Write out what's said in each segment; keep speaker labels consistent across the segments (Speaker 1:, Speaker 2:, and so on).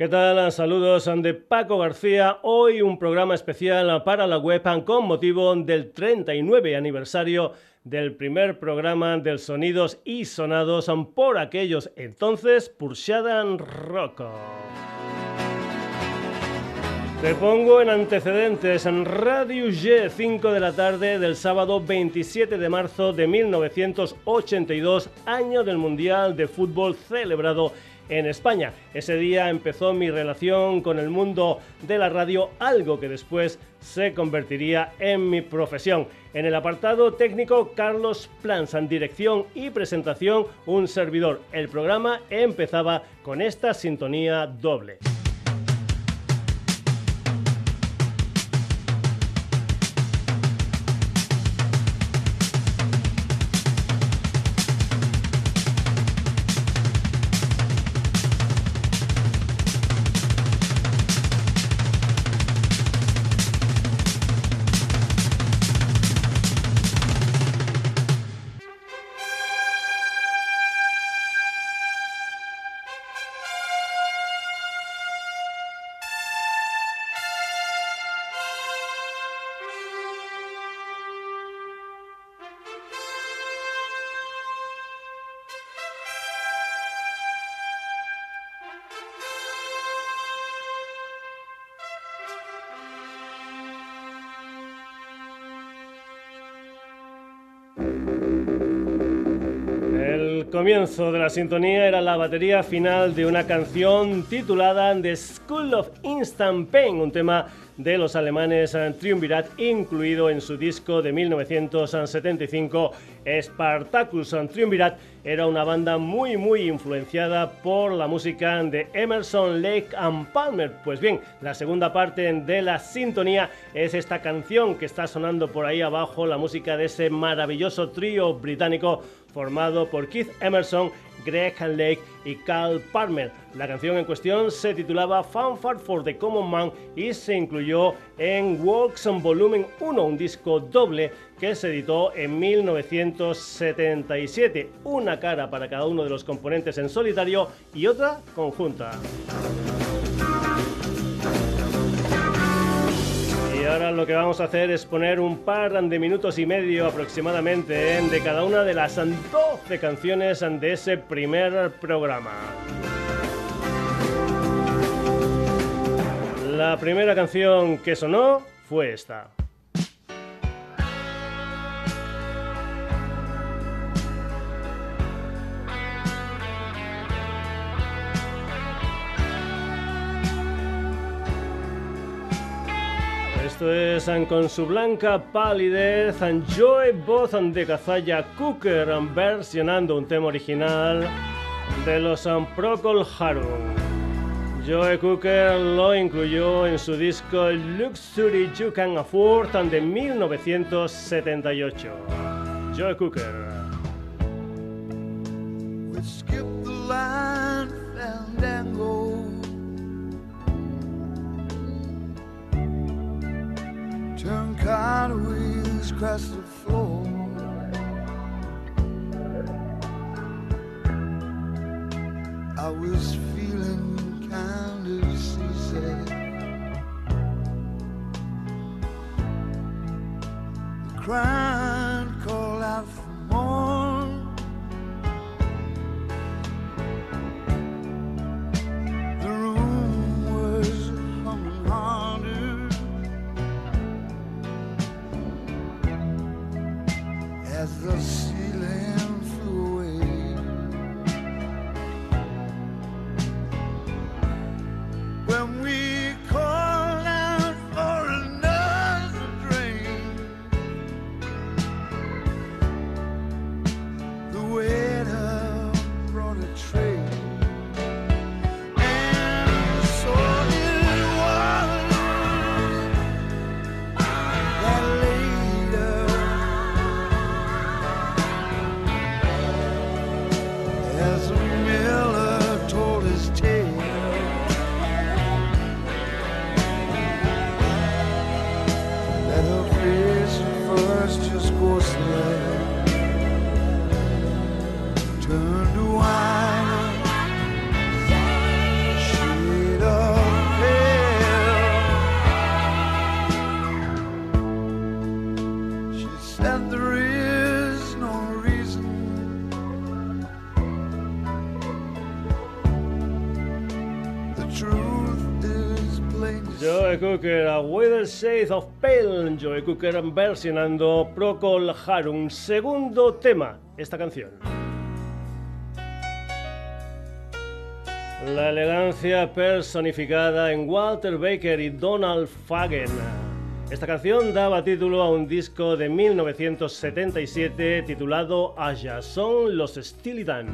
Speaker 1: ¿Qué tal? Saludos de Paco García. Hoy un programa especial para la web con motivo del 39 aniversario del primer programa del Sonidos y Sonados por aquellos entonces Purshadan Rock. Te pongo en antecedentes en Radio G, 5 de la tarde del sábado 27 de marzo de 1982, año del Mundial de Fútbol celebrado en España. Ese día empezó mi relación con el mundo de la radio, algo que después se convertiría en mi profesión. En el apartado técnico, Carlos Plansan, dirección y presentación, un servidor. El programa empezaba con esta sintonía doble. Comienzo de la sintonía era la batería final de una canción titulada The School of Instant Pain, un tema de los alemanes Triumvirat, incluido en su disco de 1975 Spartacus. Triumvirat era una banda muy muy influenciada por la música de Emerson, Lake and Palmer. Pues bien, la segunda parte de la sintonía es esta canción que está sonando por ahí abajo, la música de ese maravilloso trío británico formado por Keith Emerson, Greg Lake y Carl Palmer. La canción en cuestión se titulaba Fanfare for the Common Man y se incluyó en Walks on Volumen 1, un disco doble que se editó en 1977. Una cara para cada uno de los componentes en solitario y otra conjunta. Y ahora lo que vamos a hacer es poner un par de minutos y medio aproximadamente de cada una de las 12 canciones de ese primer programa. La primera canción que sonó fue esta. Esto es con su blanca palidez, Joy voz de Cazalla Cooker versionando un tema original de los Procol Harum. Joe Cooker lo incluyó en su disco Luxury You Can Afford de 1978. Joe Cooker. Cartwheels across the floor. I was feeling kind of seasick. The crowd
Speaker 2: Weather Shade of Pale. Joe Cooker versionando Procol Harum. Segundo tema, esta canción. La elegancia personificada en Walter Baker y Donald Fagen. Esta canción daba título a un disco de 1977 titulado Aya. Son los Steely Dan.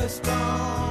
Speaker 2: Just don't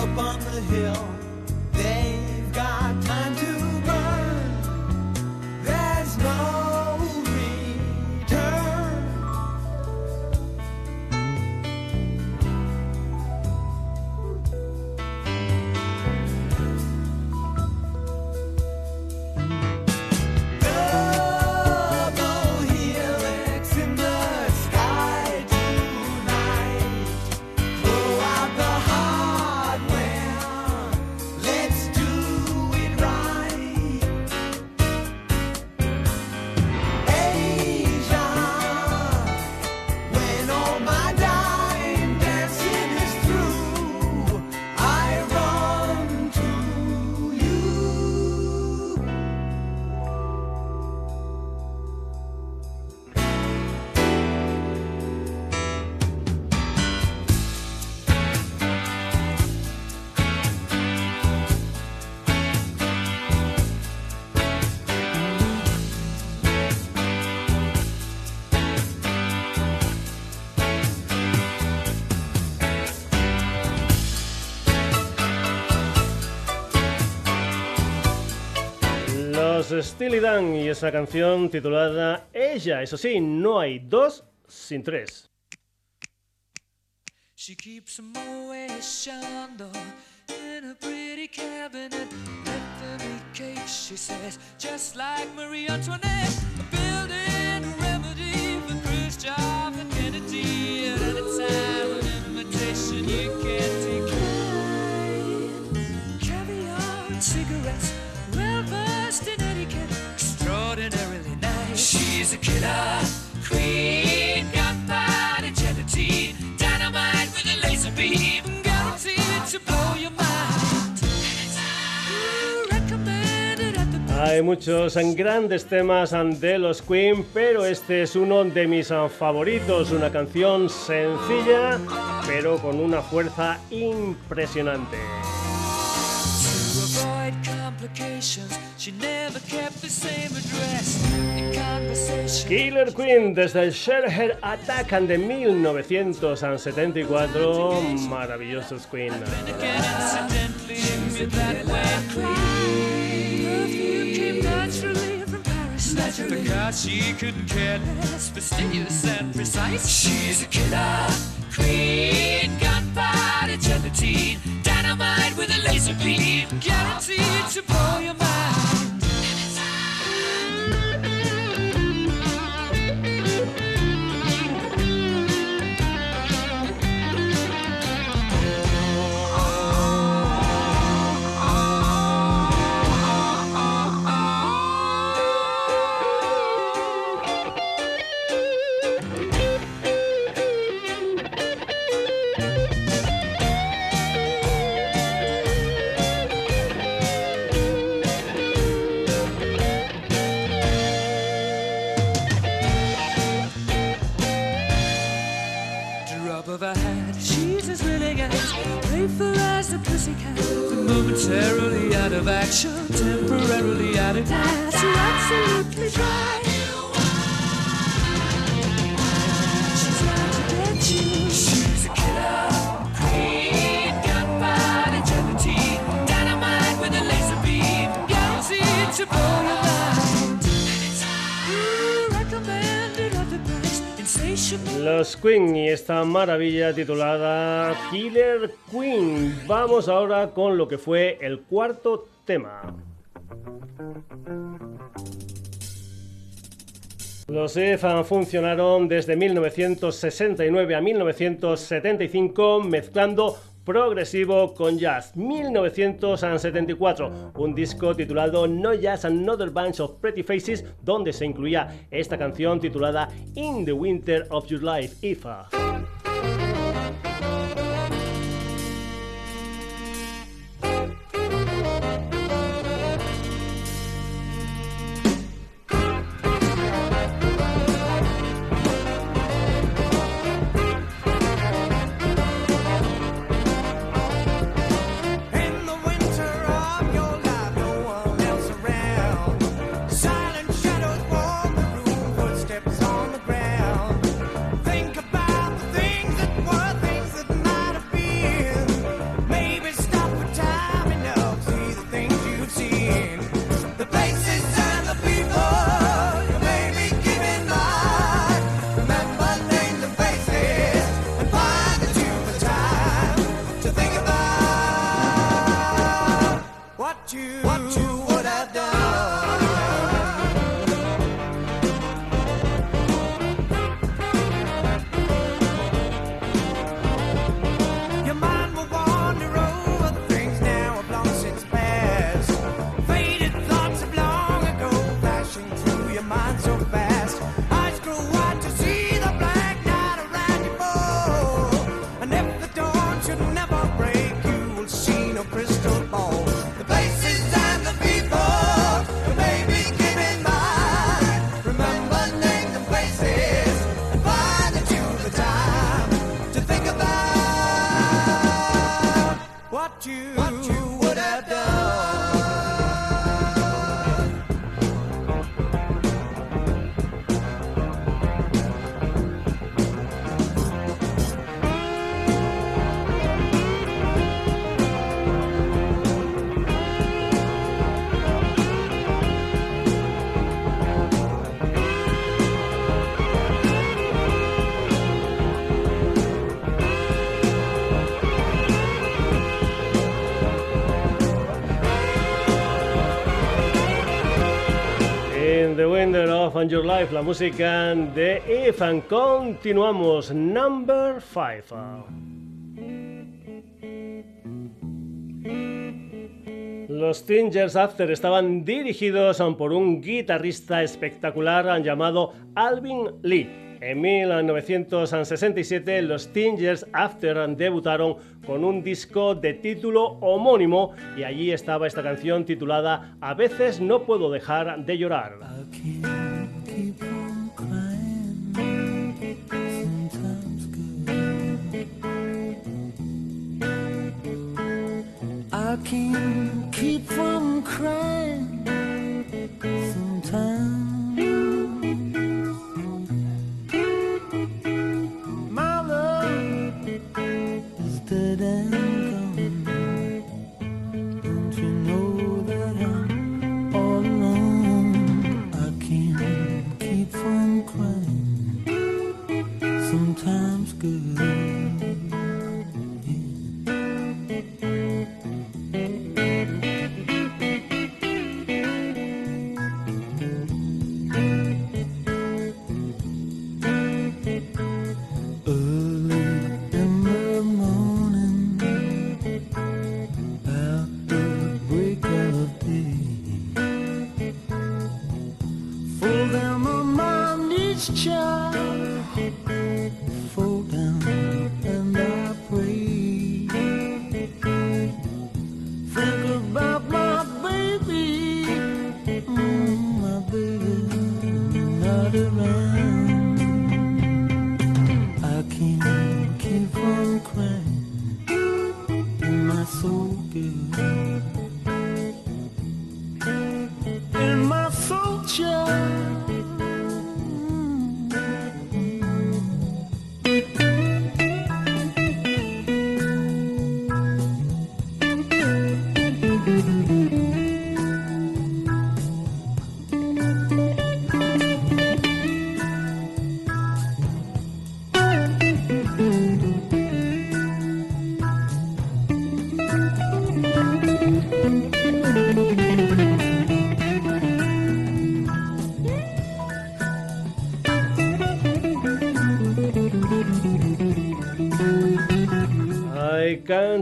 Speaker 2: up on the hill. Steely Dan y esa canción titulada Ella. Eso sí, no hay dos sin tres. She keeps a Moet in a pretty cabinet. Left me cake, she says, just like Marie Antoinette. A building remedy for Khrushchev Hay muchos grandes temas de los Queen, pero este es uno de mis favoritos, una canción sencilla, pero con una fuerza impresionante. Killer Queen desde el Share Attack de 1974. Maravillosos Queen. Because she couldn't care less, fastidious and precise. She's a killer queen, gunpowder gelatine, dynamite with a laser beam, guaranteed to blow your mind. Of action, temporarily out of. You're absolutely right. Los Queen y esta maravilla titulada Killer Queen. Vamos ahora con lo que fue el cuarto tema. Los EFA funcionaron desde 1969 a 1975 mezclando progresivo con jazz. 1974, un disco titulado No Jazz Another Bunch of Pretty Faces, donde se incluía esta canción titulada In the Winter of Your Life, IFA. your mind's so. Your Life, la música de Ethan. Continuamos, number 5. Los Tingers After estaban dirigidos por un guitarrista espectacular llamado Alvin Lee. En 1967 los Tingers After debutaron con un disco de título homónimo y allí estaba esta canción titulada A veces no puedo dejar de llorar. Keep from crying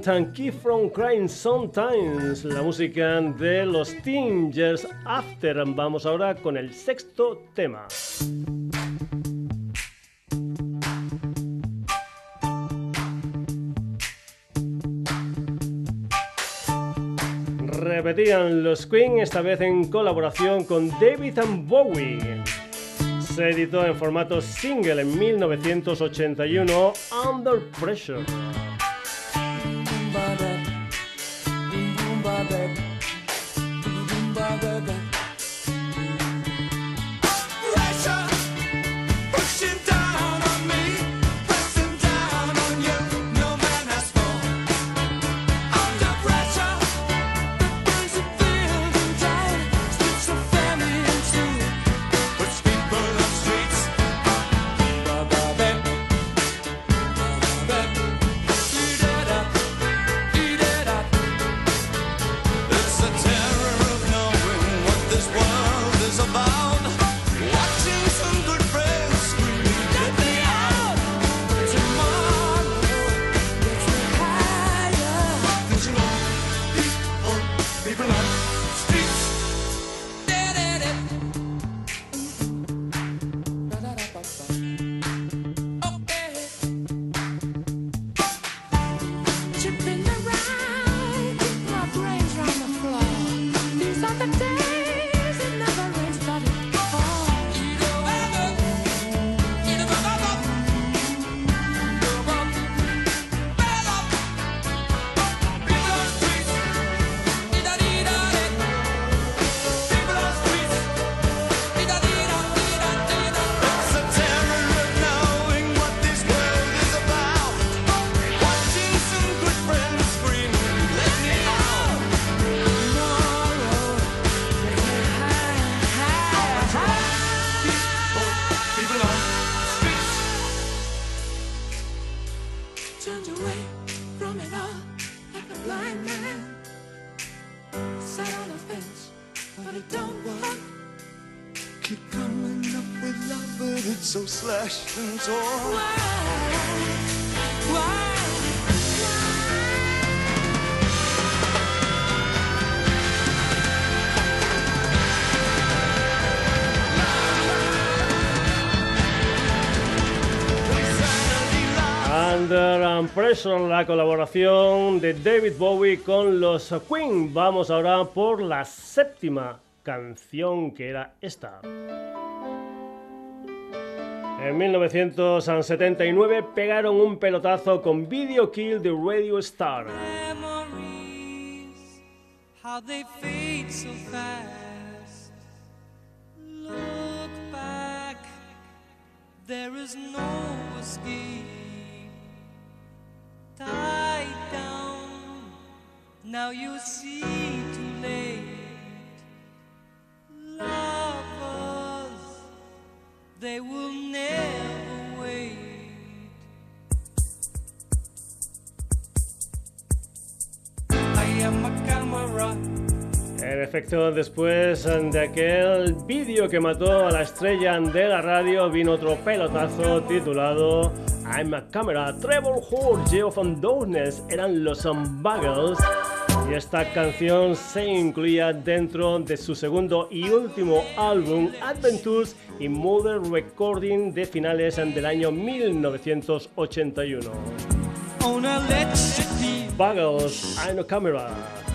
Speaker 1: And Keep From Crying Sometimes, la música de los Tingers After. Vamos ahora con el sexto tema. Repetían los Queen, esta vez en colaboración con David and Bowie se editó en formato single en 1981, Under Pressure. La colaboración de David Bowie con los Queen. Vamos ahora por la séptima canción que era esta. En 1979 pegaron un pelotazo con Video Kill de Radio Star. there is no escape. En efecto, después de aquel vídeo que mató a la estrella de la radio, vino otro pelotazo titulado I'm a Camera. Trevor Hall, Geo Van Darkness eran los Buggles. Y esta canción se incluía dentro de su segundo y último álbum, Adventures y Mother Recording de finales del año 1981. Buggles, I'm a Camera.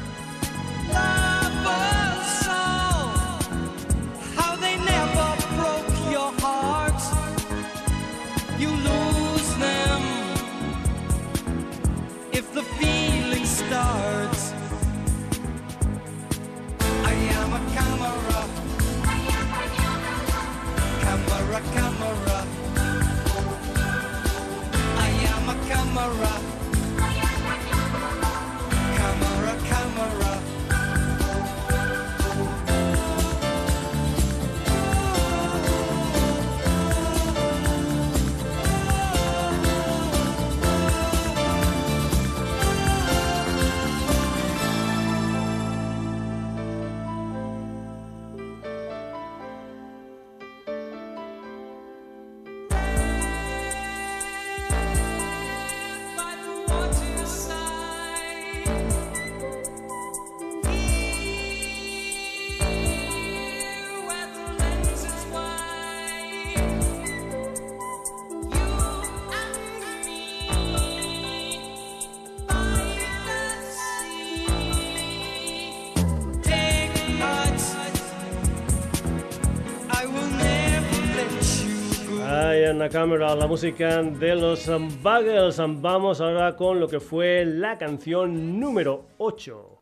Speaker 1: En cámara la música de los Buggles. Vamos ahora con lo que fue la canción número 8.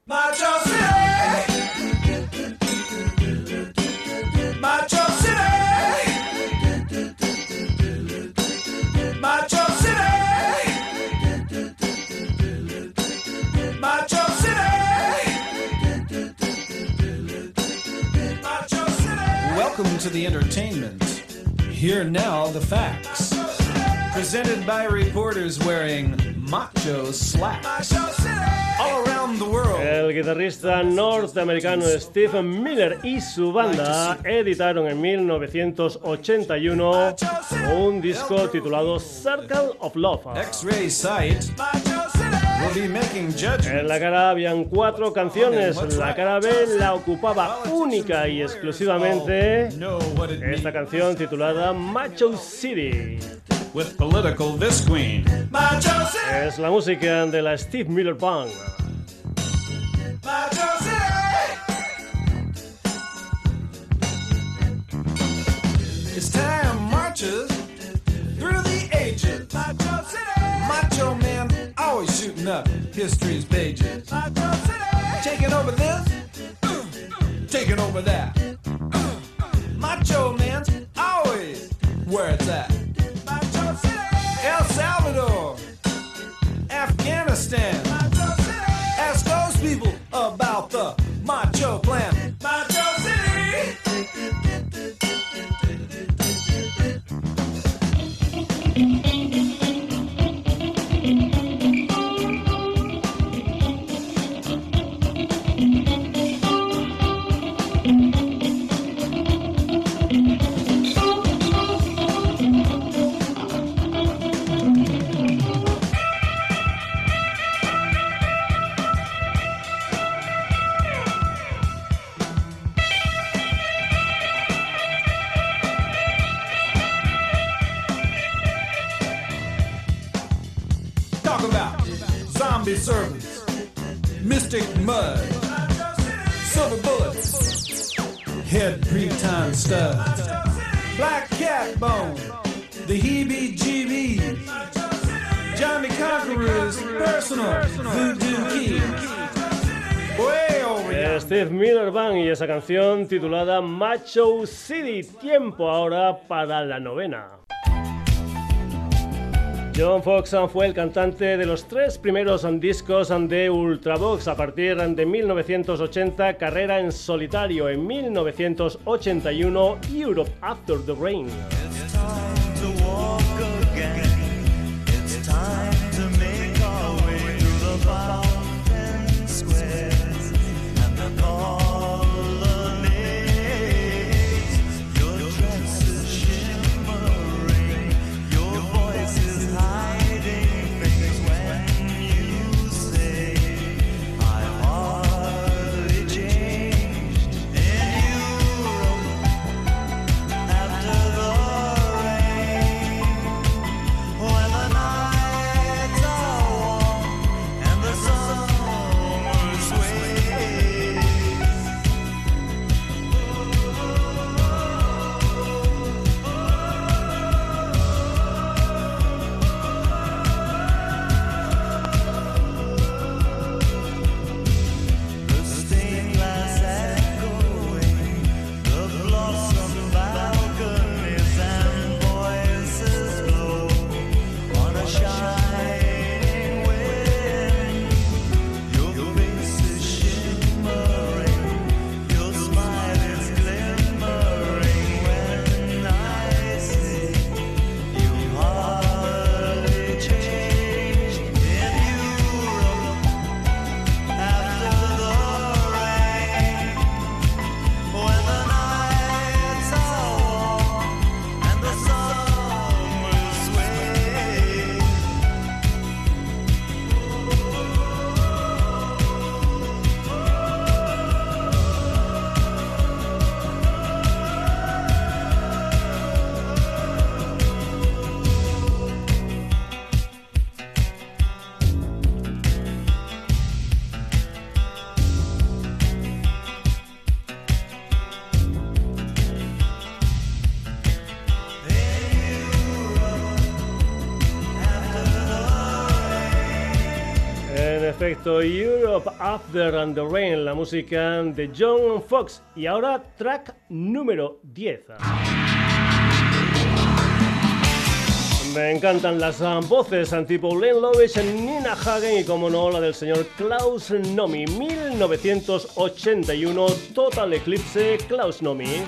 Speaker 3: Welcome to the entertainment. Here now the facts. Presented by reporters wearing macho slacks. All around the world.
Speaker 1: El guitarrista norteamericano Stephen Miller y su banda editaron en 1981 un disco titulado Circle of Love.
Speaker 3: X-Ray Sight
Speaker 1: en la cara habían cuatro canciones. La cara B la ocupaba única y exclusivamente esta canción titulada Macho City. Es la música de la Steve Miller Band.
Speaker 3: Macho man always shooting up history's pages. Taking over this, taking over that. Mystic mud, silver bullets, head pre-time stuff, black cat bone, the heebie-jeebies, Johnny Conqueror's personal voodoo key.
Speaker 1: Steve Miller Band y esa canción titulada Macho City. Tiempo ahora para la novena. John Fox fue el cantante de los tres primeros discos de Ultravox a partir de 1980, carrera en solitario en 1981, Europe After the Rain. Perfecto. Europe After and the Rain, la música de John Fox. Y ahora track número 10. Me encantan las voces tipo Len Lovich, Nina Hagen y como no la del señor Klaus Nomi. 1981, Total Eclipse, Klaus Nomi.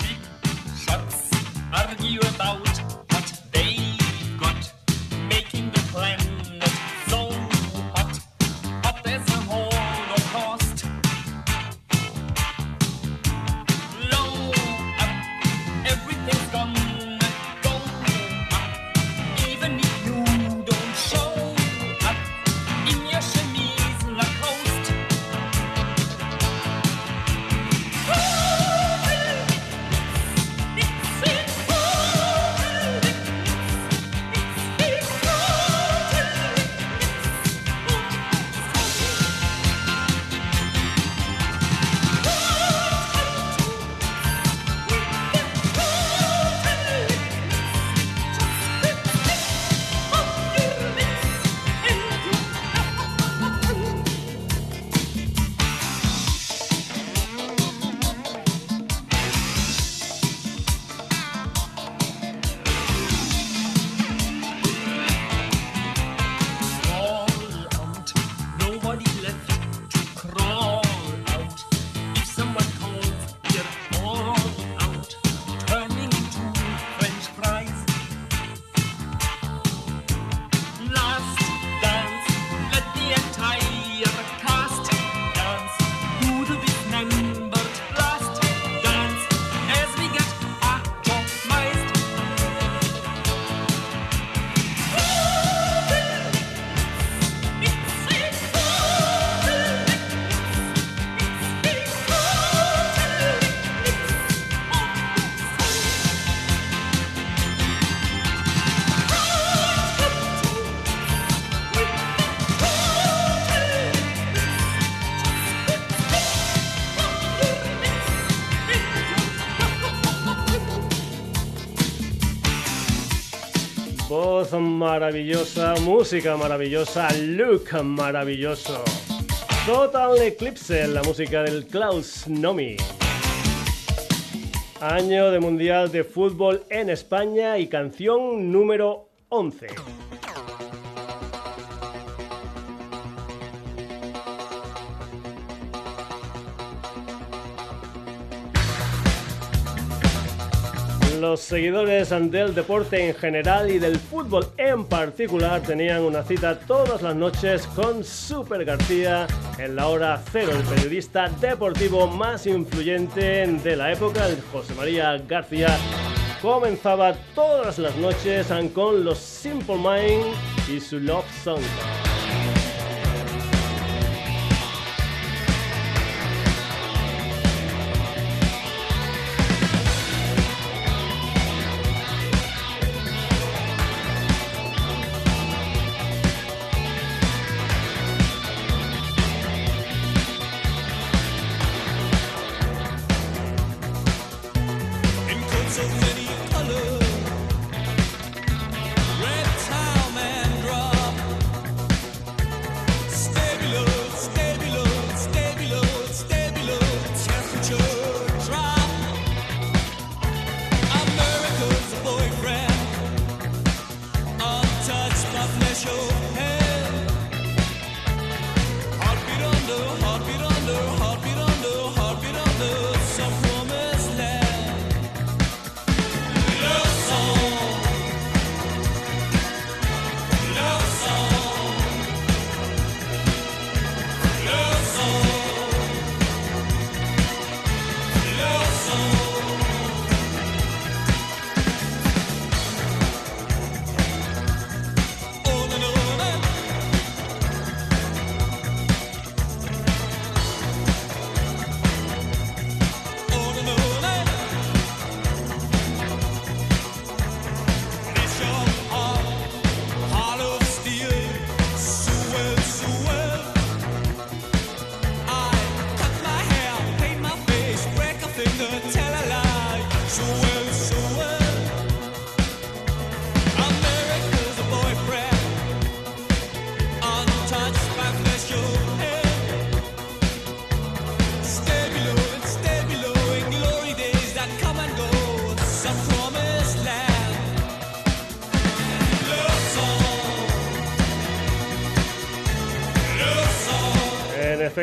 Speaker 1: Maravillosa, música maravillosa, look maravilloso. Total Eclipse, la música del Klaus Nomi. Año de Mundial de Fútbol en España y canción número 11. Los seguidores del deporte en general y del fútbol en particular tenían una cita todas las noches con Super García en la hora cero, el periodista deportivo más influyente de la época, José María García. Comenzaba todas las noches con los Simple Mind y su Love Song.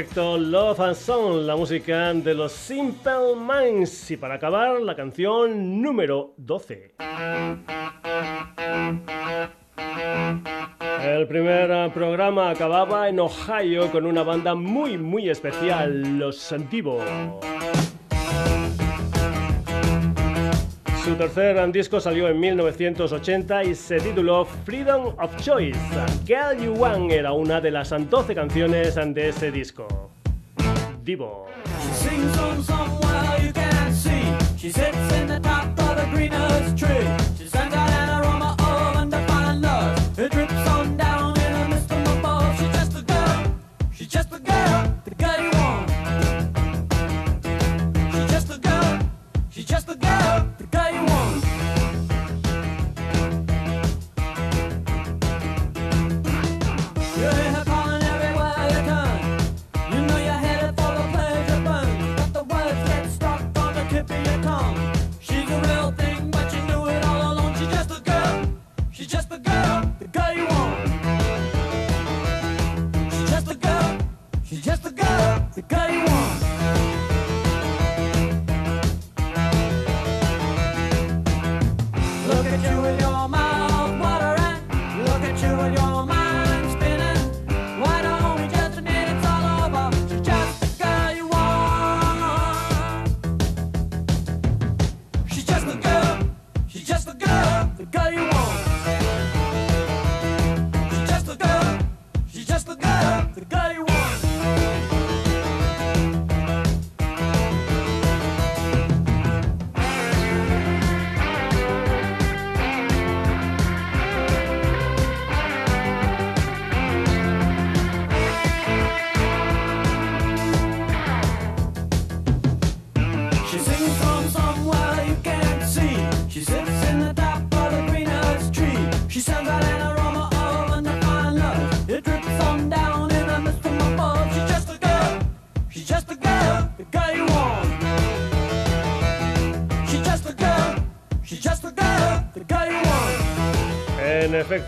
Speaker 2: Efecto, Love and Song, la música de los Simple Minds. Y para acabar, la canción número 12. El primer programa acababa en Ohio con una banda muy muy especial, Los Divo. Su tercer disco salió en 1980 y se tituló Freedom of Choice. Girl You Want era una de las 12 canciones de ese disco. Divo.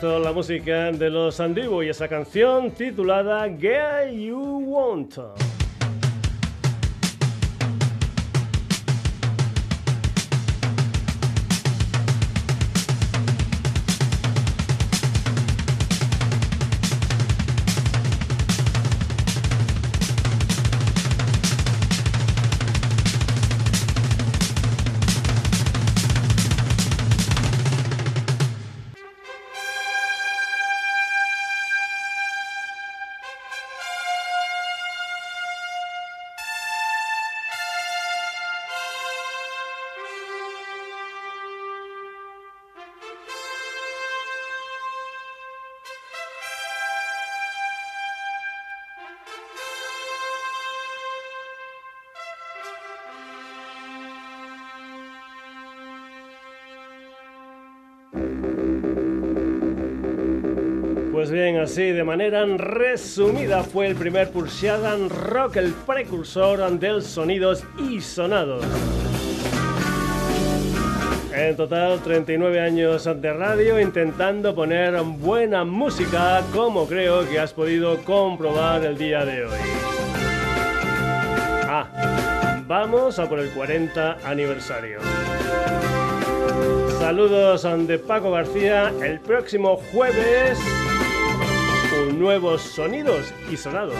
Speaker 2: La música de los Andivo y esa canción titulada Get You Want. Bien, así de manera resumida fue el primer Pulsiadan Rock, el precursor del sonidos y sonados. En total 39 años de radio intentando poner buena música como creo que has podido comprobar el día de hoy. Ah, vamos a por el 40 aniversario. Saludos de Paco García el próximo jueves nuevos sonidos y sonados.